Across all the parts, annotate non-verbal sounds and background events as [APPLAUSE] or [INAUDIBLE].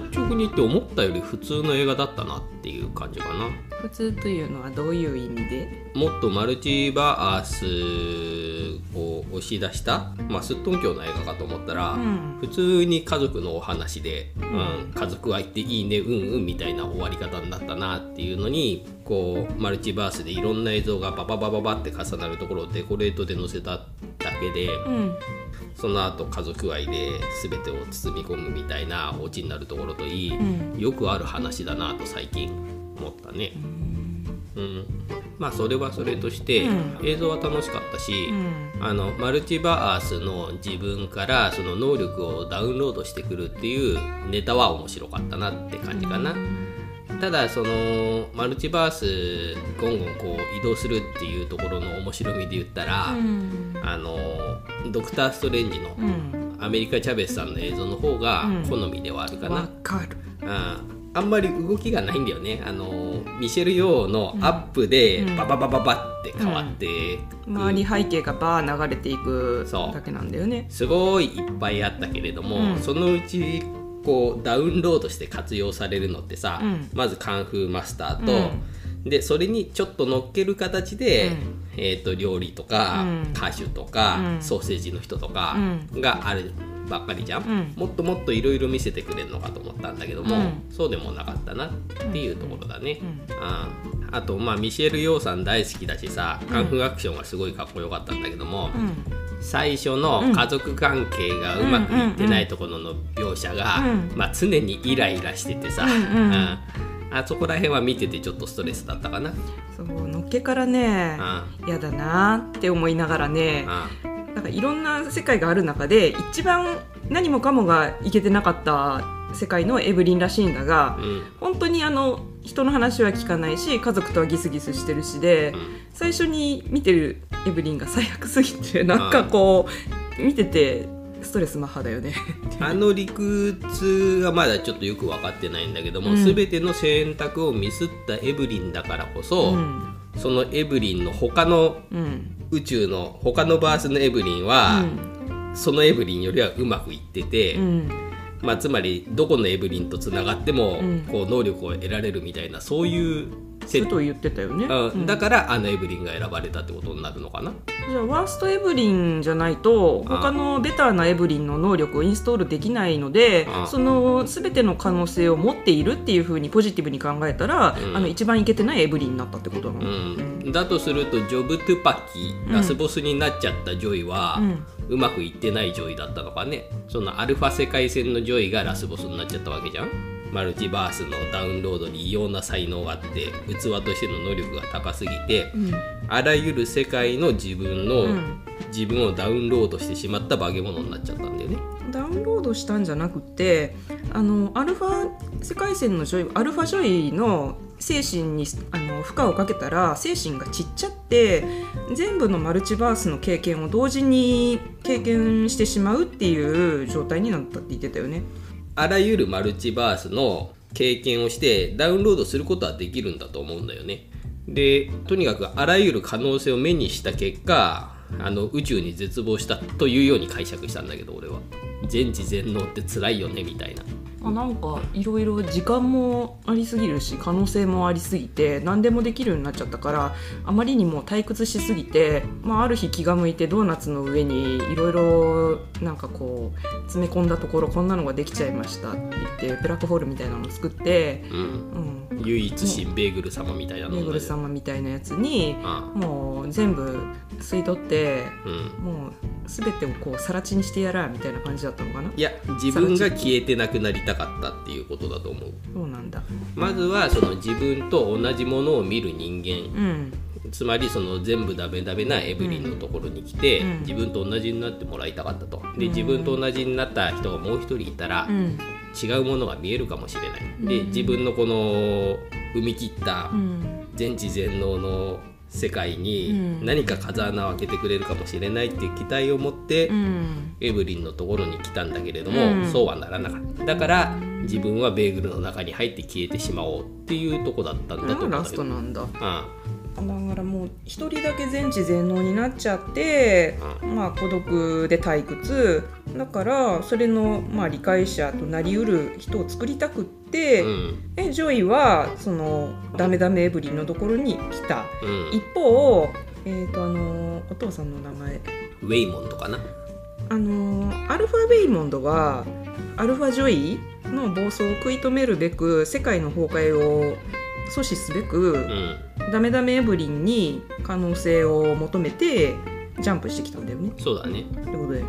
率直に言って思ったより普通の映画だったなっていう感じかな。普通というのはどういう意味で？もっとマルチバースを押し出した、まあ、すっとんきょうな映画かと思ったら、うん。普通に家族のお話で、うん。家族愛っていいねうんうんみたいな終わり方になったなっていうのにこうマルチバースでいろんな映像がバババババって重なるところをデコレートで載せただけで、うんその後家族愛で全てを包み込むみたいなオチになるところといい、ん。よくある話だなと最近思ったね。うん、まあそれはそれとして、うん。映像は楽しかったし、うん。あのマルチバースの自分からその能力をダウンロードしてくるっていうネタは面白かったなって感じかな。ただそのマルチバースゴンゴンこう移動するっていうところの面白みで言ったら、うん。あのドクター・ストレンジのうん。アメリカ・チャベスさんの映像の方がうん。好みではあるかな、わかる。うん。あんまり動きがないんだよね。あのミシェル・ヨーのアップでうん。バババババって変わって、周り背景がバー流れていくだけなんだよね。すごいいっぱいあったけれども、うん。そのうちこうダウンロードして活用されるのってさ、うん。まずカンフーマスターと、でそれにちょっと乗っける形で、えー、と料理とか、うん。歌手とか、うん。ソーセージの人とかうがあるばっかりじゃん、うん。もっともっといろいろ見せてくれるのかと思ったんだけども、うん。そうでもなかったなっていうところだね、うん。ああとまあミシェル・ヨーさん大好きだしさカンフーアクションがすごいかっこよかったんだけども、うん最初の家族関係がうまくいってないところの描写が、うんまあ、常にイライラしててさ、うんうん。うん。あそこら辺は見ててちょっとストレスだったかな。そうのっけからねうん。嫌だなって思いながらねうん。なんかいろんな世界がある中で一番何もかもがいけてなかった世界のエブリンらしいんだがうん。本当にあの人の話は聞かないし家族とはギスギスしてるしで、最初に見てるエブリンが最悪すぎてなんかこう見ててストレスマッハだよね。あの理屈がまだちょっとよく分かってないんだけども、うん。全ての選択をミスったエブリンだからこそ、うん。そのエブリンの他のうん宇宙の他のバースのエブリンは、そのエブリンよりはうまくいってて、うん。まあ、つまりどこのエブリンとつながっても、うん。こう能力を得られるみたいなそういう設ことを言ってたよね。うん。うん。だからあのエブリンが選ばれたってことになるのかな。じゃあワーストエブリンじゃないとあ他のベターなエブリンの能力をインストールできないのであその全ての可能性を持っているっていうふうにポジティブに考えたら、うん。あの一番いけてないエブリンになったってことなうの。ん、だとするとジョブ・トゥパキラスボスになっちゃったジョイは、うまくいってないジョイだったのかね。そのアルファ世界線のジョイがラスボスになっちゃったわけじゃんマルチバースのダウンロードに異様な才能があって器としての能力が高すぎて、あらゆる世界の自分の、ん。自分をダウンロードしてしまった化け物になっちゃったんだよね。ダウンロードしたんじゃなくてあのアルファ世界線のジョイアルファジョイの精神にあの負荷をかけたら精神が散っちゃって全部のマルチバースの経験を同時に経験してしまうっていう状態になったって言ってたよね。あらゆるマルチバースの経験をしてダウンロードすることはできるんだと思うんだよね。でとにかくあらゆる可能性を目にした結果あの宇宙に絶望したというように解釈したんだけど俺は。全知全能って辛いよねみたいな。あなんかいろいろ時間もありすぎるし可能性もありすぎて何でもできるようになっちゃったからあまりにも退屈しすぎて、まあ、ある日気が向いてドーナツの上にいろいろなんかこう詰め込んだところこんなのができちゃいましたって言ってブラックホールみたいなのを作って、うん。うん、唯一新ベーグル様みたいなのメーグル様みたいなやつにあ。もう全部吸い取ってうん。もう全てをこう更地にしてやらみたいな感じだったのかな？いや自分が消えてなくなりたかったっていうことだと思う。そうなんだ。まずはその自分と同じものを見る人間。うん。つまりその全部ダメダメなエブリンのところに来て、うん。自分と同じになってもらいたかったと。で自分と同じになった人がもう一人いたら、うん。違うものが見えるかもしれない。でうん。自分のこの生み切ったうん。全知全能の世界にうん。何か風穴を開けてくれるかもしれないっていう期待を持って、うん。エブリンのところに来たんだけれども、うん。そうはならなかった。だから自分はベーグルの中に入って消えてしまおうっていうとこだったんだとラストなんだ？うん、だからもう一人だけ全知全能になっちゃって、まあ孤独で退屈。だからそれのまあ理解者となりうる人を作りたくって、うん。えジョイはそのダメダメエブリンのところに来た。うん。一方えっ、とあのお父さんの名前。ウェイモンドかな？あのアルファ・ウェイモンドはアルファ・ジョイの暴走を食い止めるべく世界の崩壊を阻止すべく、うん。ダメダメエブリンに可能性を求めてジャンプしてきたんだよね。そうだね。ってことだよね、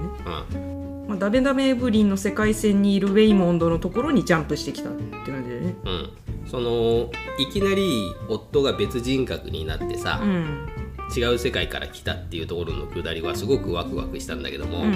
うんまあ、ダメダメエブリンの世界線にいるウェイモンドのところにジャンプしてきたって感じだよね。うん。そのいきなり夫が別人格になってさ、うん。違う世界から来たっていうところのくだりはすごくワクワクしたんだけども、う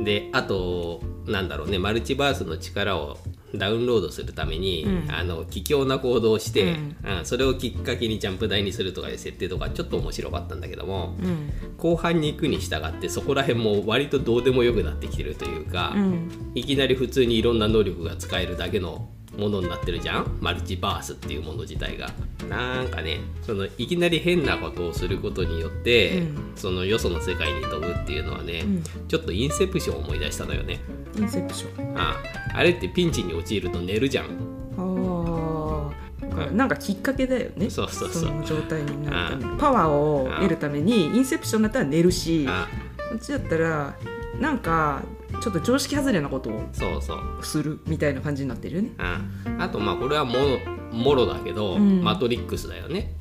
ん。であとなんだろうねマルチバースの力をダウンロードするために、うん。あの卑怯な行動をして、うん。うん。それをきっかけにジャンプ台にするとかいう設定とかちょっと面白かったんだけどもうん。後半に行くに従ってそこら辺も割とどうでもよくなってきてるというか、うん。いきなり普通にいろんな能力が使えるだけのものになってるじゃん？マルチバースっていうもの自体が。なんかねそのいきなり変なことをすることによって、うん。そのよその世界に飛ぶっていうのはね、うん。ちょっとインセプションを思い出したのよね。インセプション。あああれってピンチに陥ると寝るじゃん。ああ。なんかきっかけだよね。そうそうそう。の状態になるために。パワーを得るためにインセプションだったら寝るしあ。こっちだったらなんかちょっと常識外れなことをそうそう。するみたいな感じになってるよね。ああとまあこれはもろもろだけど、うん。マトリックスだよね。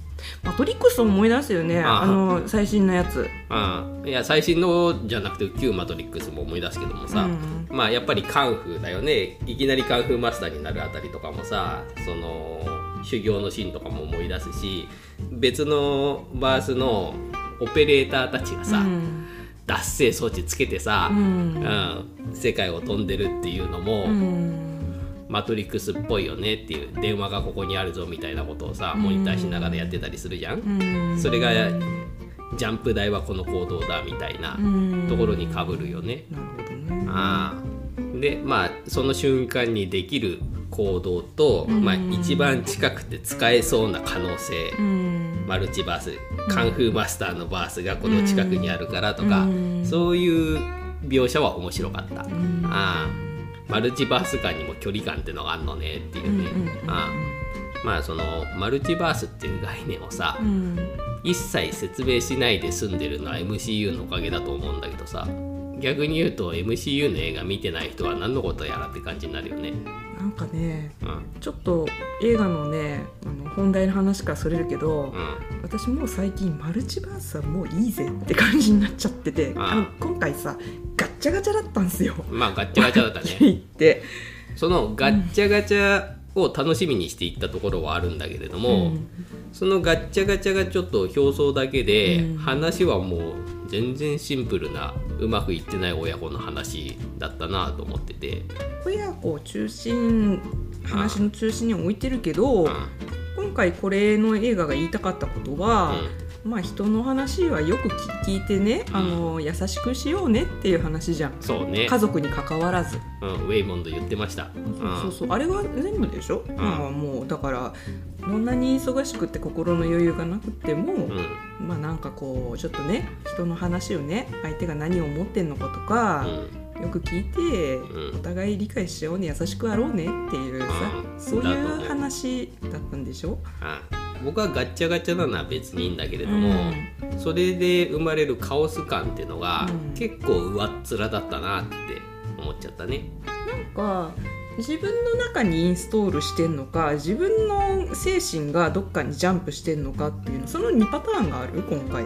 マトリックスを思い出すよね。ああの最新のやつ。ああいや最新のじゃなくて旧マトリックスも思い出すけどもさ、うん。まあやっぱりカンフーだよね。いきなりカンフーマスターになるあたりとかもさその修行のシーンとかも思い出すし別のバースのオペレーターたちがさ、うん脱製装置つけてさ、ううん。ん世界を飛んでるっていうのも、うん。マトリックスっぽいよねっていう電話がここにあるぞみたいなことをさモニターしながらやってたりするじゃん、うん。それがジャンプ台はこの行動だみたいなうん。ところにかぶるよね。ああでまあその瞬間にできる行動と、うん。まあ、一番近くて使えそうな可能性、うんマルチバースカンフーマスターのバースがこの近くにあるからとか、うん。そういう描写は面白かった、ん。ああマルチバース間にも距離感ってのがあるのねっていうね、ああまあそのマルチバースっていう概念をさ、うん。一切説明しないで済んでるのは MCU のおかげだと思うんだけどさ逆に言うと MCU の映画見てない人は何のことやらって感じになるよね。なんかねうんちょっと映画のねあの本題の話からそれるけど、うん私もう最近マルチバースはもういいぜって感じになっちゃっててあああの今回さガッチャガチャだったんですよ。まあガッチャガチャだったね。言って、そのガッチャガチャを楽しみにしていったところはあるんだけれども、うんそのガッチャガチャがちょっと表層だけで、うん話はもう全然シンプルなうまくいってない親子の話だったなと思ってて、親子を中心話の中心に置いてるけど、うん。今回これの映画が言いたかったことは、まあ人の話はよく聞いてね、あの優しくしようねっていう話じゃん。そうね、家族に関わらず、うん、ウェイモンド言ってました。そうそうあれが全部でしょ、ん。まあもうだからどんなに忙しくって心の余裕がなくても、うん。まあなんかこうちょっとね人の話をね相手が何を思ってんのかとか、よく聞いて、うん。お互い理解し合おうね優しくあろうねっていうさ、うん。そういうう。話だったんでしょ？あ僕はガッチャガチャなのは別にいいんだけれども、それで生まれるカオス感っていうのが、うん。結構上っ面だったなって思っちゃったね。なんか自分の中にインストールしてんのか自分の精神がどっかにジャンプしてんのかっていうのその2パターンがある？今回。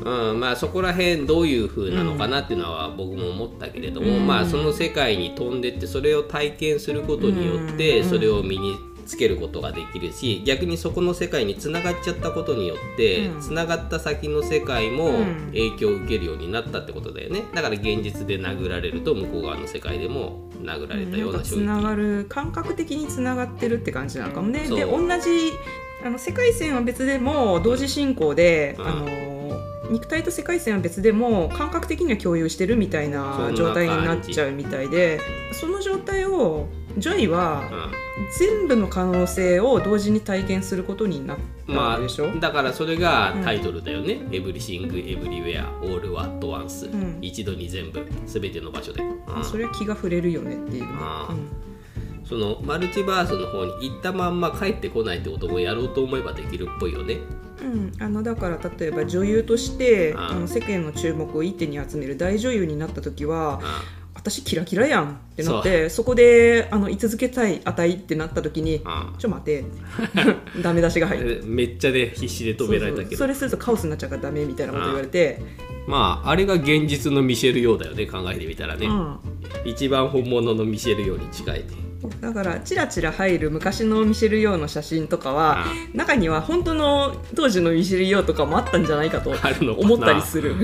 うん、まあそこら辺どういう風なのかなっていうのは僕も思ったけれども、うん。まあその世界に飛んでってそれを体験することによってうん。それを身につけることができるし逆にそこの世界につながっちゃったことによってうん。つながった先の世界もうん。影響を受けるようになったってことだよね。だから現実で殴られると向こう側の世界でも殴られたような衝撃。かつながる感覚的につながってるって感じなのかもね。で同じあの世界線は別でも同時進行で、うん。あの肉体と世界線は別でも感覚的には共有してるみたいな状態になっちゃうみたいでその状態をジョイは全部の可能性を同時に体験することになったでしょ、まあ、だからそれがタイトルだよね「エブリシング・エブリウェア・オール・アット・ワンス」一度に全部全ての場所で、うん、それは気が触れるよねっていう、ね、うん、そのマルチバースの方に行ったまんま帰ってこないってこともやろうと思えばできるっぽいよね。うん、あのだから例えば女優としてあの世間の注目を一手に集める大女優になった時は私キラキラやんってなってそこであの居続けたい値ってなった時にちょ待て。[LAUGHS] ダメ出しが入る。めっちゃで、ね、必死で止められたけど。それするとカオスになっちゃうからダメみたいなこと言われて。まああれが現実のミシェル・ヨーだよね考えてみたらね、うん、一番本物のミシェル・ヨーに近いだからチラチラ入る昔のミシェル・ヨーの写真とかは中には本当の当時のミシェル・ヨーとかもあったんじゃないかと思ったりする。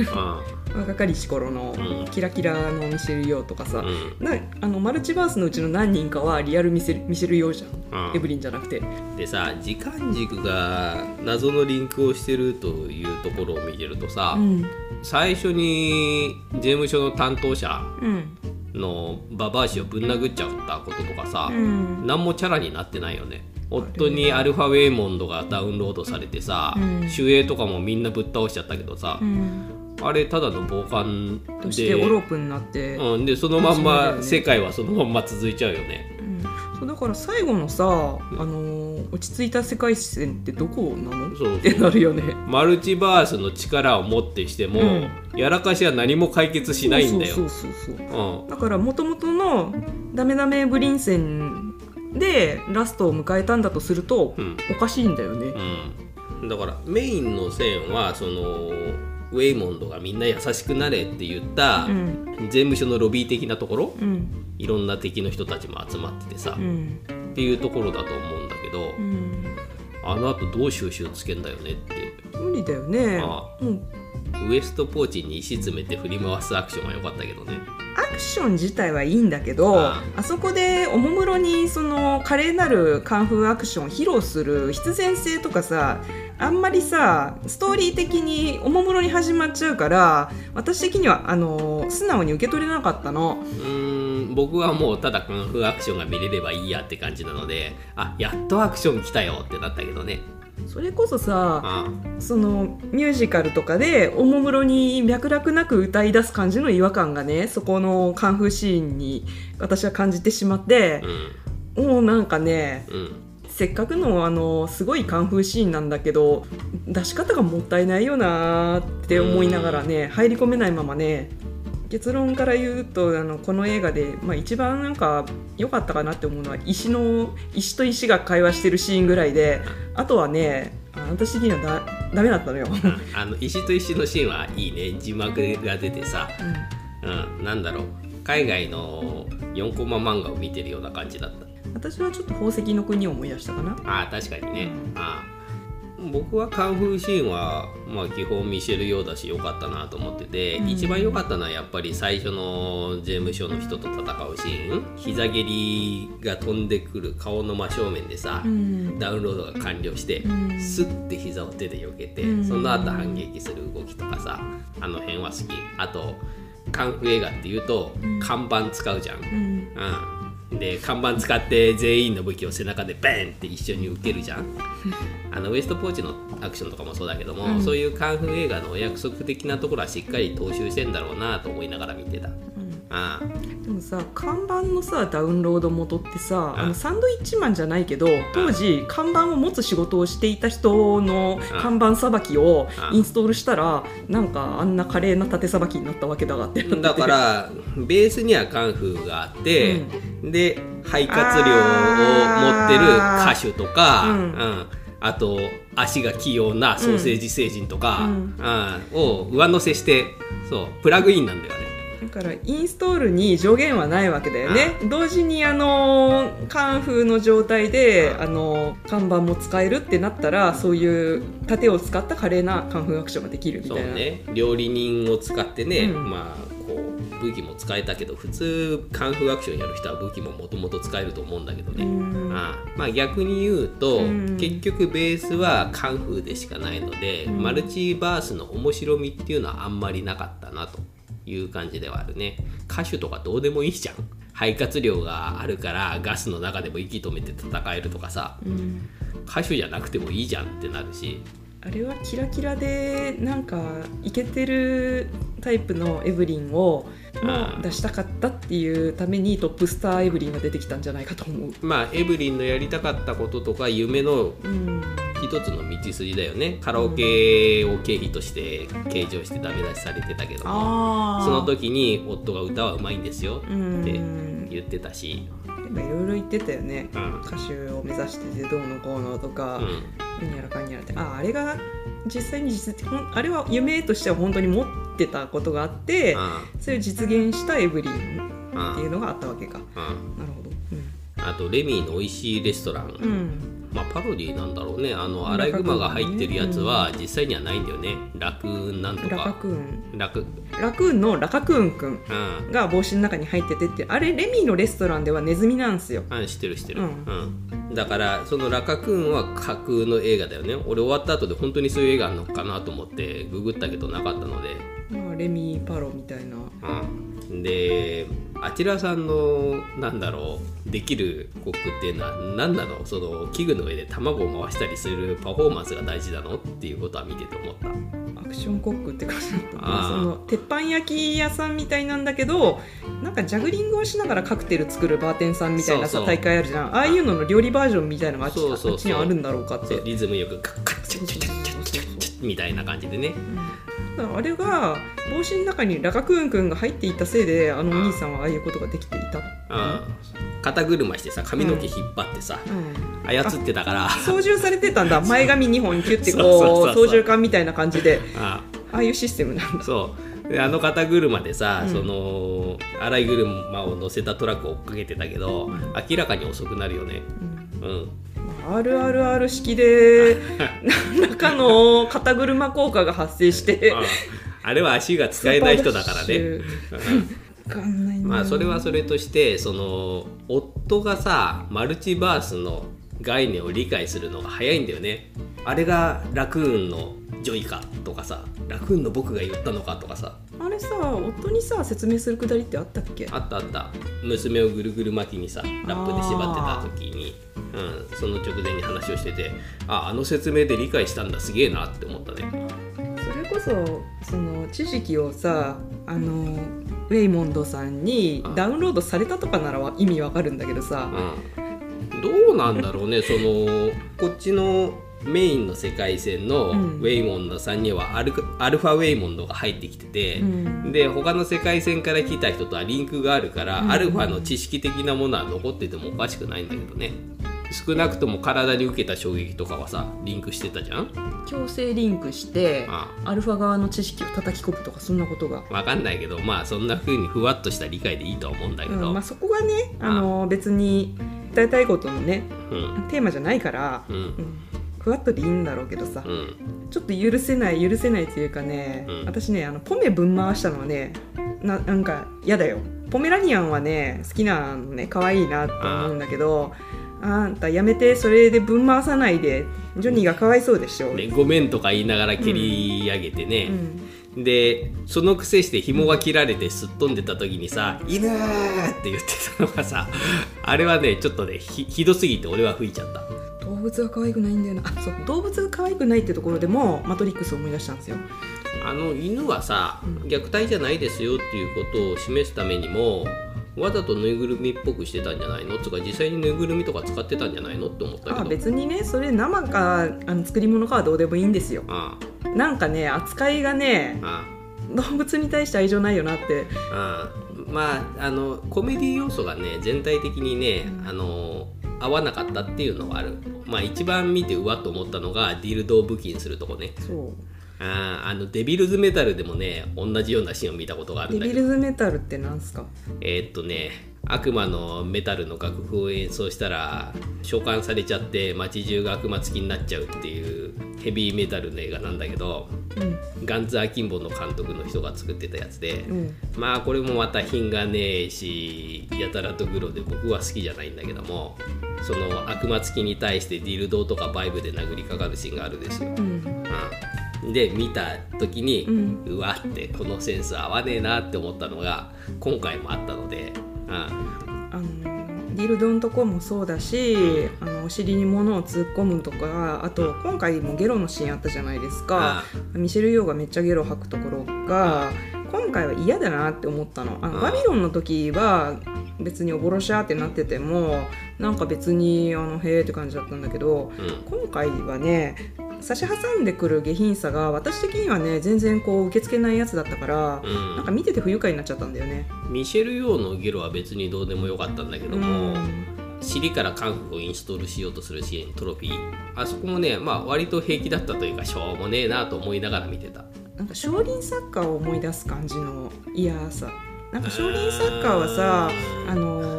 若かりし頃のキラキラのミシェル・ヨーとかさ、うん、なあのマルチバースのうちの何人かはリアルミシェルミシェル・ヨーじゃん、うん、エブリンじゃなくて。でさ時間軸が謎のリンクをしてるというところを見てるとさ、うん、最初に税務署の担当者のババア氏をぶん殴っちゃったこととかさ、うん、何もチャラになってないよね。夫にアルファウェイモンドがダウンロードされてさ、うん、守衛とかもみんなぶっ倒しちゃったけどさ、うん、あれただの傍観でとしてオロープになって、うん、でそのまんま、世界はそのまんま続いちゃうよね、そうだから最後のさ、あのー、落ち着いた世界線ってどこなの？そうってなるよね。マルチバースの力を持ってしても、うん、やらかしは何も解決しないんだよ。だからもともとのダメダメブリンセンでラストを迎えたんだとすると、うん、おかしいんだよね、うん、だからメインの線はそのウェイモンドがみんな優しくなれって言った、税務署のロビー的なところ、うん、いろんな敵の人たちも集まっててさ、うん、っていうところだと思うんだけど、うん、あのあとどう収集つけんだよねって。無理だよね。ああ、うん、ウエストポーチに石詰めて振り回すアクションは良かったけどね。アクション自体はいいんだけどあそこでおもむろにその華麗なるカンフーアクションを披露する必然性とかさあんまりさストーリー的におもむろに始まっちゃうから私的にはあの素直に受け取れなかったの。うん僕はもうただカンフーアクションが見れればいいやって感じなのであやっとアクション来たよってなったけどね。それこそさそのミュージカルとかでおもむろに脈絡なく歌い出す感じの違和感がねそこのカンフーシーンに私は感じてしまって、うん、もうなんかね、うん、せっかくのあのすごいカンフーシーンなんだけど出し方がもったいないよなって思いながらね入り込めないままね結論から言うとあのこの映画で、まあ、一番なんか良かったかなって思うのは石の石と石が会話してるシーンぐらいであとはね私的にはだダメだったのよ。あの石と石のシーンはいいね。字幕が出てさ、うん、うん、なんだろう。海外の4コマ漫画を見てるような感じだった。私はちょっと宝石の国を思い出したかな。あ確かにね、うん、あ僕はカンフーシーンは、まあ、基本見せるようだし良かったなと思ってて、うん、一番良かったのはやっぱり最初の税務署の人と戦うシーン。膝蹴りが飛んでくる顔の真正面でさ、うん、ダウンロードが完了して、うん、スッて膝を手で避けて、その後反撃する動きとかさあの辺は好き。あとカンフー映画っていうと、看板使うじゃん、うんで看板使って全員の武器を背中でバンって一緒に受けるじゃん。あのウエストポーチのアクションとかもそうだけども、うん、そういうカンフー映画のお約束的なところはしっかり踏襲してんだろうなと思いながら見てた、でもさ看板のさダウンロード元ってさあのサンドイッチマンじゃないけど当時看板を持つ仕事をしていた人の看板さばきをインストールしたらなんかあんな華麗な縦さばきになったわけだがって。だからベースにはカンフーがあって、うん、で肺活量を持ってる歌手とか、うん、うん、あと足が器用なソーセージ星人とか、うん、を上乗せしてそうプラグインなんだよねだからインストールに上限はないわけだよね。同時にあのカンフーの状態であの看板も使えるってなったらそういう盾を使った華麗なカンフーアクションができるみたいな。そうね。料理人を使ってね、うん、まあ武器も使えたけど普通カンフーアクションやる人は武器ももともと使えると思うんだけどね、あまあ、逆に言うと結局ベースはカンフーでしかないのでマルチバースの面白みっていうのはあんまりなかったなという感じではあるね。歌手とかどうでもいいじゃん。肺活量があるからガスの中でも息止めて戦えるとかさ、歌手じゃなくてもいいじゃんってなるしあれはキラキラでなんかイケてるタイプのエブリンをも出したかったっていうためにトップスターエブリンが出てきたんじゃないかと思う。まあエブリンのやりたかったこととか夢の一つの道筋だよね、カラオケを経費として計上してダメ出しされてたけども。その時に夫が歌はうまいんですよって言ってたしいろいろ言ってたよね、うん、歌手を目指しててどうのこうのとか、うん、やらかんやらって。ああれが実際に実あれは夢としては本当に持ってたことがあって、うん、それを実現したエブリンっていうのがあったわけか、なるほど、あとレミーの美味しいレストラン、まあ、パロディなんだろうね。あのアライグマが入ってるやつは実際にはないんだよね、ラクーンなんとか。ラカクーンラクラクーンのラカクーンくん。が帽子の中に入っててって。あれレミーのレストランではネズミなんですよ。あ知ってる知ってる、うん、うん、だからそのラカクーンは架空の映画だよね。俺終わった後で本当にそういう映画あるのかなと思ってググったけどなかったので。まあレミーパロみたいな、うん、であちらさんのなんだろうできるコックっていうのは何なの？その器具の上で卵を回したりするパフォーマンスが大事なの？っていうことは見てて思った。アクションコックって感じだったその鉄板焼き屋さんみたいなんだけどなんかジャグリングをしながらカクテル作るバーテンさんみたいなさ大会あるじゃん。ああいうのの料理バージョンみたいなのがあっちにあるんだろう。かってリズムよくカッカッチャッチャッチャッチャッチャッみたいな感じでね、うん、あれが帽子の中にラカクーンくんが入っていたせいであのお兄さんはああいうことができていた、うん肩車してさ髪の毛引っ張ってさ、うん、操ってたから。操縦されてたんだ。[LAUGHS] 前髪2本キュッてこう操縦桿みたいな感じで。ああ。いうシステムなんだ。そう。であの肩車でさ、うん、そのアライ車を乗せたトラックを追っかけてたけど、うん、明らかに遅くなるよね。うん、RRR 式で何らかの肩車効果が発生してあれは足が使えない人だからね。まあそれはそれとしてその夫がさマルチバースの概念を理解するのが早いんだよね。あれがラクーンのジョイかとかさラクーンの僕が言ったのかとかさ。あれさ夫にさ説明するくだりってあったっけ？あったあった。娘をぐるぐる巻きにさラップで縛ってた時に、うん、その直前に話をしててああの説明で理解したんだすげえなって思ったね。それこそその知識をさあのウェイモンドさんにダウンロードされたとかなら意味わかるんだけどさ、うん、どうなんだろうね [LAUGHS] そのこっちのメインの世界線のウェイモンドさんにはアル,、アルファウェイモンドが入ってきてて、うん、で他の世界線から来た人とはリンクがあるから、うん、アルファの知識的なものは残っててもおかしくないんだけどね少なくとも体に受けた衝撃とかはさリンクしてたじゃん？強制リンクしてアルファ側の知識を叩き込むとかそんなことが。分かんないけどまあそんなふうにふわっとした理解でいいとは思うんだけど、うんまあ、そこがねあの別に伝えたいことのね、うん、テーマじゃないから、うん。ふわっとでいいんだろうけどさ、うん、ちょっと許せない許せないというかね、うん、私ねあのポメぶん回したのはねななんか嫌だよ。ポメラニアンはね好きなのね可愛いなと思うんだけどあんたやめてそれでぶん回さないで。ジョニーがかわいそうでしょ、ね、ごめんとか言いながら蹴り上げてね、うん。うん、でそのくせして紐が切られてすっ飛んでた時にさ「犬!」って言ってたのがさあれはねちょっとねひどすぎて俺は吹いちゃった。動物は可愛くないんだよな。あそう動物が可愛くないってところでもマトリックスを思い出したんですよ。あの犬はさ、虐待じゃないですよっていうことを示すためにもわざとぬいぐるみっぽくしてたんじゃないの？つか実際にぬいぐるみとか使ってたんじゃないの？って思ったけど。あ別にねそれ生かあの作り物かはどうでもいいんですよ。ああ。なんかね扱いがねああ。動物に対して愛情ないよなって。あ。まああのコメディ要素がね全体的にね、うん、あの合わなかったっていうのはある。まあ一番見てうわっと思ったのがディルドを武器にするとこね。そうああのデビルズメタルでもね同じようなシーンを見たことがあるんだけど。デビルズメタルってなんすか？えー、っとね悪魔のメタルの楽譜を演奏したら召喚されちゃって街中が悪魔付きになっちゃうっていうヘビーメタルの映画なんだけど、うん。ガンズ・アキンボの監督の人が作ってたやつで、うん。まあこれもまた品がねえしやたらとグロで僕は好きじゃないんだけどもその悪魔付きに対してディルドとかバイブで殴りかかるシーンがあるんですよ。うん。うん、で見た時に、ううんわってこのセンス合わねえなって思ったのが今回もあったので、うん、あのディルドのとこもそうだしあのお尻に物を突っ込むとかあと今回もゲロのシーンあったじゃないですか。ミシェル・ヨーがめっちゃゲロ吐くところが今回は嫌だなって思ったの。あのうん。バビロンの時は別におぼろしゃーってなっててもなんか別にあのへーって感じだったんだけどうん。今回はね差し挟んでくる下品さが私的にはね全然こう受け付けないやつだったからうん。なんか見てて不愉快になっちゃったんだよね。ミシェル・ヨーのゲロは別にどうでもよかったんだけども、うん。尻からカンフーをインストールしようとするシーントロフィー。あそこもねまあ割と平気だったというかしょうもねえなと思いながら見てた。なんか少林サッカーを思い出す感じの嫌さ。なんか少林サッカーはさあのー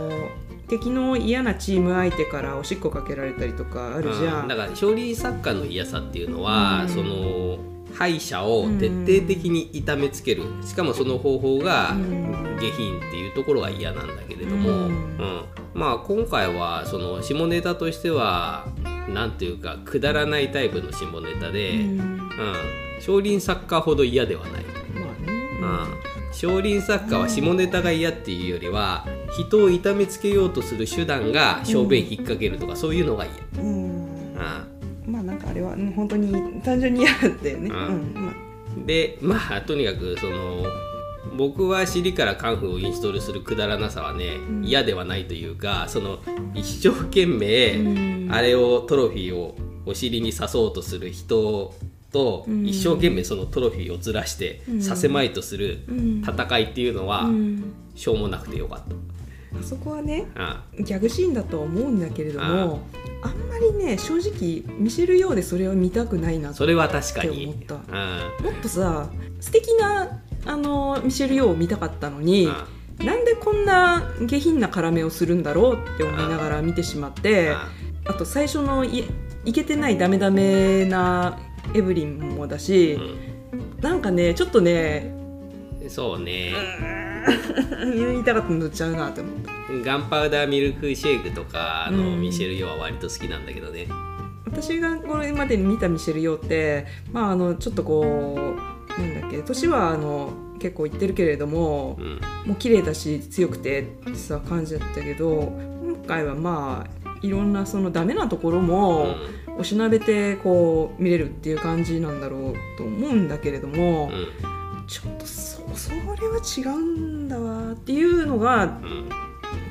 敵の嫌なチーム相手からおしっこかけられたりとかあるじゃん、うん。だから少林サッカーの嫌さっていうのは、うん。その敗者を徹底的に痛めつける、しかもその方法がうん。下品っていうところが嫌なんだけれども、ううん。んまあ今回はその下ネタとしてはなんていうかくだらないタイプの下ネタで、ううんん。少林サッカーほど嫌ではない。まあね、うん。少林サッカーは下ネタが嫌っていうよりは人を痛めつけようとする手段が小便引っ掛けるとかそういうのが嫌、うん。うまあなんかあれはうん本当に単純に嫌だったよね、でまあとにかくその僕は尻からカンフーをインストールするくだらなさはね、ん。嫌ではないというかその一生懸命、うん。あれをトロフィーをお尻に刺そうとする人と、うん。一生懸命そのトロフィーをずらしてうん。させまいとするうん。戦いっていうのは、うん。しょうもなくてよかっあそこはねた。ギャグシーンだとは思うんだけれどもあんまりね正直ミシェル・ヨーでそれは見たくないなそれは確かに。思った。うん。もっとさ素敵なあのミシェル・ヨーを見たかったのになんでこんな下品な絡めをするんだろうって思いながら見てしまってあと最初のいいけてないダメダメなエブリンもだしうん。なんかねちょっとねうんそうね、言いたかったのとちゃうなって思った。ガンパウダーミルクシェイクとかのうん。ミシェル・ヨーは割と好きなんだけどね。私がこれまでに見たミシェル・ヨーってまああのちょっとこうなんだっけ年はあの結構いってるけれどもうん。もう綺麗だし強くてってさ感じだったけど今回はまあいろんなそのダメなところもおしなべてこう見れるっていう感じなんだろうと思うんだけれども、うん。ちょっとそそれは違うんだわっていうのがうん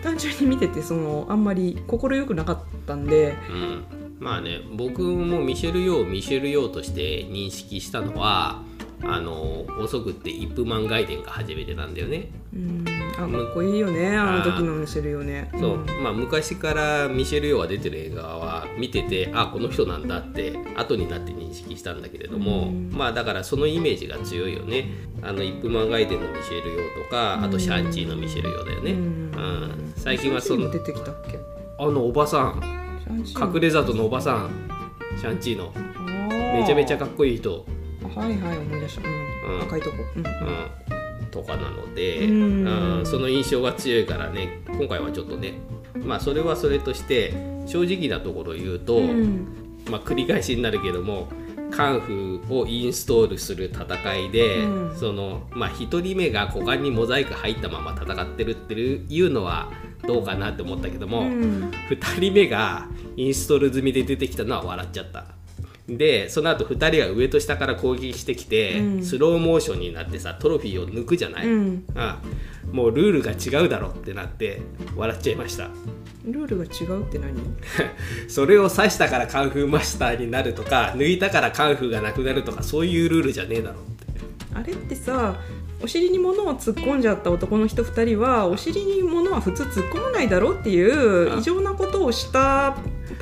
単純に見ててそのあんまり快くなかったんで、うん。まあね僕もミシェル・ヨーミシェル・ヨーとして認識したのはあの遅くってイップマン外伝が初めてなんだよね。うんあかっこいいよねあの時のミシェルよね。そう、ん。まあ昔からミシェル・ヨーが出てる映画は見ててあこの人なんだって後になって認識したんだけれども、うん。まあだからそのイメージが強いよね。あのイップマン外伝のミシェル・ヨーとかあとシャンチーのミシェル・ヨーだよね、ううん。ん最近はその出てきたっけ？あのおばさん。隠れ里のおばさん。シャンチーの。めめちゃめちゃかっこいい人、はいはい思い出した、うん。うん。赤いとこ、うん。うん、とかなので、うん。うんその印象が強いからね今回はちょっとねまあそれはそれとして正直なところを言うと、うん。まあ、繰り返しになるけどもカンフーをインストールする戦いで、うん。そのまあ1人目が股間にモザイク入ったまま戦ってるっていうのはどうかなって思ったけども、うん。2人目がインストール済みで出てきたのは笑っちゃったでその後2人が上と下から攻撃してきて、うん。スローモーションになってさトロフィーを抜くじゃない、うん。あもうルールが違うだろってなって笑っちゃいました。ルールが違うって何？[LAUGHS] それを刺したからカンフーマスターになるとか抜いたからカンフーがなくなるとかそういうルールじゃねえだろって。あれってさお尻に物を突っ込んじゃった男の人2人はお尻に物は普通突っ込まないだろっていうあ。異常なことをした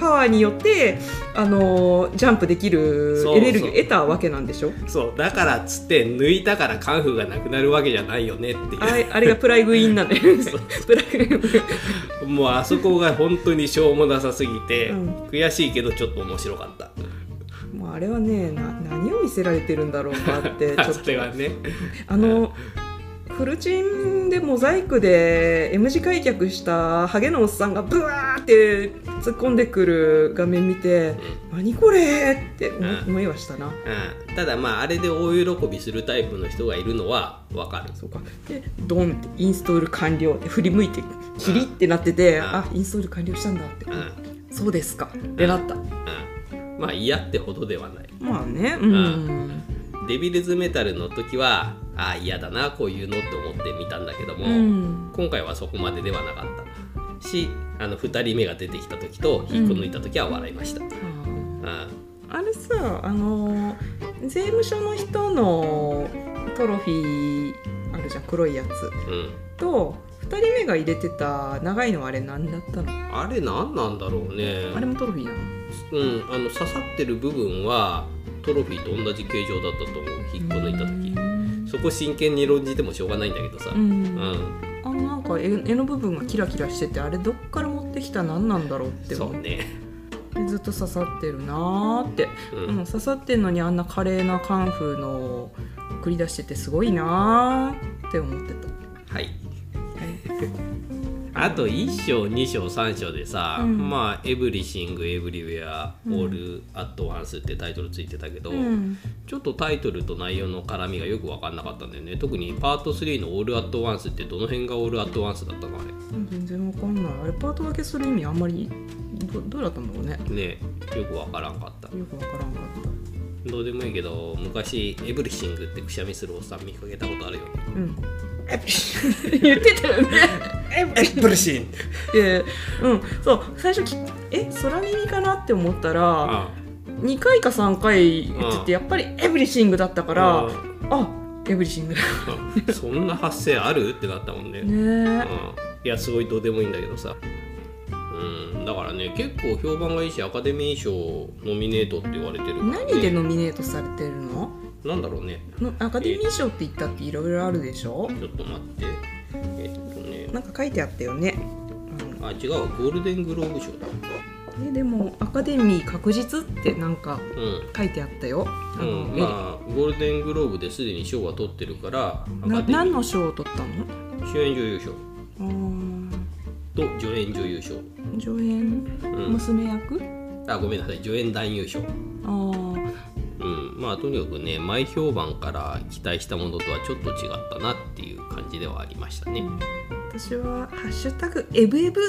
パワーによってあのジャンプできるエネルギーを得たわけなんでしょ？そう。だからっつって抜いたからカンフーがなくなるわけじゃないよねっていう。あれがプライグインなんだよね。[LAUGHS] プライグインもうあそこが本当にしょうもなさすぎて、うん。悔しいけどちょっと面白かった。もうあれはねな何を見せられてるんだろうなって [LAUGHS] ちょっそとれはね。あのフルチンでモザイクで M 字開脚したハゲのおっさんがブワーって突っ込んでくる画面見て「何これ!」って思いはしたな。うん、ただまああれで大喜びするタイプの人がいるのはわかる。そうか。でドンってインストール完了って振り向いてキリってなってて、うん。あインストール完了したんだって、うん。そうですか。ってなった、うん。まあ嫌ってほどではない。まあね。うん、デビルズメタルの時はああ嫌だなこういうのって思って見たんだけども、うん。今回はそこまでではなかったしあの2人目が出てきた時と引っこ抜いた時は笑いました、うんあれさあの税務署の人のトロフィーあるじゃん黒いやつ。うん。と2人目が入れてた長いのあれ何だったの？あれ何なんだろうね。あれもトロフィーなの？うん、あの刺さってる部分はトロフィーと同じ形状だったと思う。引っこ抜いた時。うん。そこ真剣に論じてもしょうがないんだけどさ、ううんんあのなんか絵絵の部分がキラキラしててあれどっから持ってきた何なんだろうって思って。そうね、でずっと刺さってるなーって、うん。うん、刺さってんのにあんな華麗なカンフーの繰り出しててすごいなーって思ってた。はいあと1章2章3章でさ、うん。まあ「エブリシング・エブリウェア・オール・アット・ワンス」ってタイトルついてたけど、うん。ちょっとタイトルと内容の絡みがよく分かんなかったんだよね。特にパート3の「オール・アット・ワンス」ってどの辺がオール・アット・ワンスだったのあ全然わかんない。あれパート分けする意味あんまりどどうだったんだろうね。れねよく分からんかった。よくわからんかった。どうでもいいけど昔エブリシングってくしゃみするおっさん見かけたことあるよね。うん言ってたよねエブリシンでうん。そう最初きえ空耳かなって思ったらあ2回か3回言ってうんてやっぱりエブリシングだったからあエブリシングそんな発声ある？ってなったもんね。ねうん。いやすごいどうでもいいんだけどさ。うん。だからね結構評判がいいしアカデミー賞ノミネートって言われてるね、何でノミネートされてるの？なんだろうね。のアカデミー賞って言ったっていろいろあるでしょ？ちょっと待って。えっとね。なんか書いてあったよね、あ違うわ。ゴールデングローブ賞だうん、えでもアカデミー確実ってなんかうん。書いてあったよ。あの、うん、まあゴールデングローブですでに賞は取ってるからアな何の賞を取ったの？主演女優賞。うー。んと助演女優賞。助演？うん。娘役、あごめんなさい。助演男優賞。ああうん。まあとにかくね前評判から期待したものとはちょっと違ったなっていう感じではありましたね。私は「ハッシュタグエブエブ」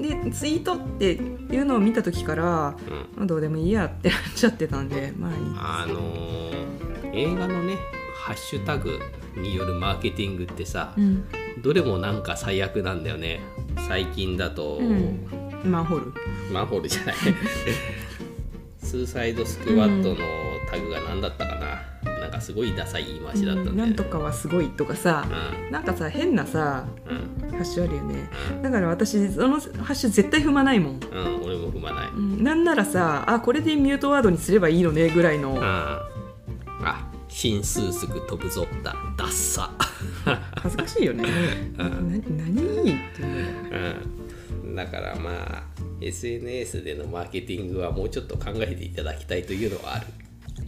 でツイートっていうのを見た時から、うん。まあ、どうでもいいやってなっちゃってたんでまあいいあのー映画のねハッシュタグによるマーケティングってさ、うん、どれもなんか最悪なんだよね。最近だと、うん、マンホール。マンホールじゃない。[LAUGHS] スーサイドスクワットのタグが何だったかな、なんかすごいダサい言い回しだったんだよね、なんとかはすごいとかさなんかさ変なさうん。ハッシュあるよね。だから私そのハッシュ絶対踏まないもん、うん、うん、俺も踏まない、うん、なんならさあこれでミュートワードにすればいいのねぐらいの。ああ新スースク飛ぶぞったダッサ。[LAUGHS] 恥ずかしいよね。な何っていう。うん。だからまあ SNS でのマーケティングはもうちょっと考えていただきたいというのはある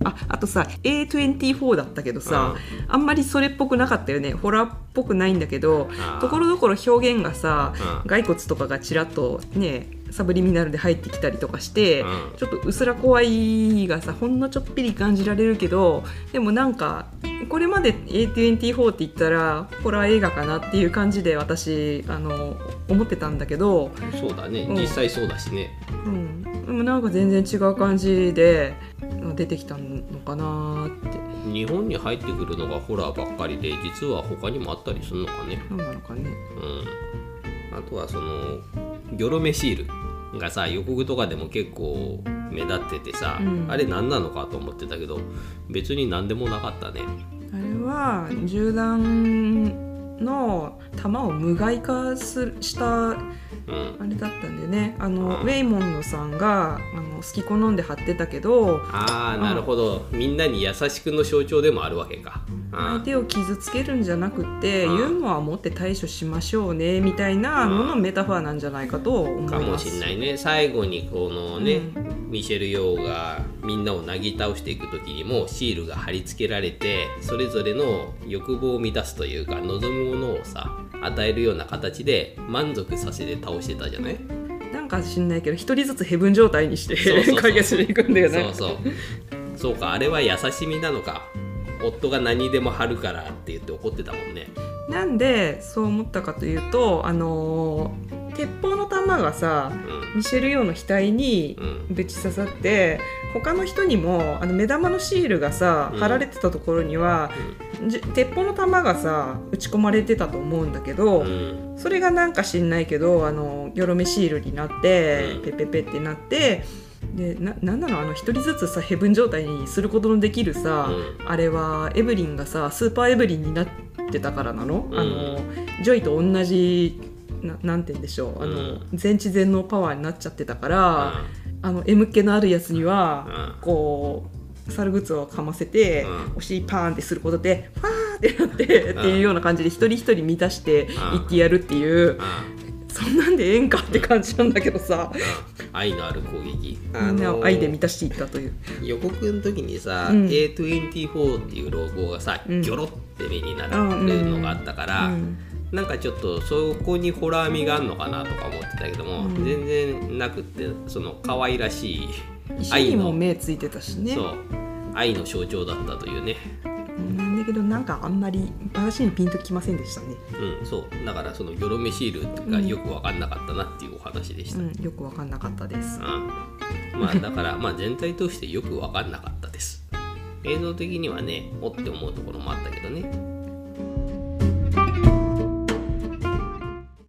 ああとさ A24 だったけどさ、あんまりそれっぽくなかったよね。ホラーっぽくないんだけどところどころ表現がさうん。骸骨とかがちらっとねサブリミナルで入ってきたりとかして、うん。ちょっとうすら怖いがさほんのちょっぴり感じられるけどでもなんかこれまで A24 って言ったらホラー映画かなっていう感じで私あの思ってたんだけど、そうだね。うん。実際そうだしね、うん、でもなんか全然違う感じで出てきたのかなって。日本に入ってくるのがホラーばっかりで実は他にもあったりするのかね。何なのかね。うん。あとはそのギョロメシールがさ予告とかでも結構目立っててさ、うん。あれ何なのかと思ってたけど別に何でもなかったね。あれは銃弾の弾を無害化するしたうんあれだったんでね。あの、うん。ウェイモンドさんがあの好き好んで貼ってたけどああなるほど。みんなに優しくの象徴でもあるわけか。相手を傷つけるんじゃなくってうん。ユーモアを持って対処しましょうねみたいなののメタファーなんじゃないかと思いかもます。しんないね。最後にこのね、うミシェル・ヨーがみんなをなぎ倒していく時にもシールが貼り付けられてそれぞれの欲望を満たすというか望むものをさ与えるような形で満足させて倒してたじゃない？なんか知んないけど一人ずつヘブン状態にして解決していくんだよね。そうそう。そうかあれは優しみなのか？夫が何にでも貼るからって言って怒ってたもんね。なんでそう思ったかというとあのー鉄砲の弾がさうミシェル・ヨーの額にんうん。ぶち刺さって他の人にもあの目玉のシールがさうん。貼られてたところには、じ鉄砲の弾がさ打ち込まれてたと思うんだけど、うん。それがなんか知んないけどあのよろめシールになって、うん。ペペペってなってでななんなの？あの一人ずつさヘブン状態にすることのできるさ、うあれはエブリンがさスーパーエブリンになってたからなの,、うん。あのジョイと同じななんて言うんでしょう。あの、うん。全知全能パワーになっちゃってたから、うあの M 気のあるやつには、うん。こう猿グツをかませて、うん。お尻パーンってすることでファーってなって、っていうような感じで一人一人満たしていってやるっていう、ん。そんなんでええんかって感じなんだけどさ、うん。愛のある攻撃。みんなを愛で満たしていったという。予告の時にさ、うん。A24 っていうロゴがさ、うん。ギョロって目になるのがあったから、うんなんかちょっとそこにホラー味があるのかなとか思ってたけども、うん。全然なくってその可愛らしい石にも目ついてたしね。そう。愛の象徴だったというね。なんだけどなんかあんまり私にピンときませんでしたね、うんそう。だからそのギョロメシールがよく分かんなかったなっていうお話でした、うん、よくわかんなかったです。うん。まあだからまあ全体としてよく分かんなかったです。映像的にはねおって思うところもあったけどね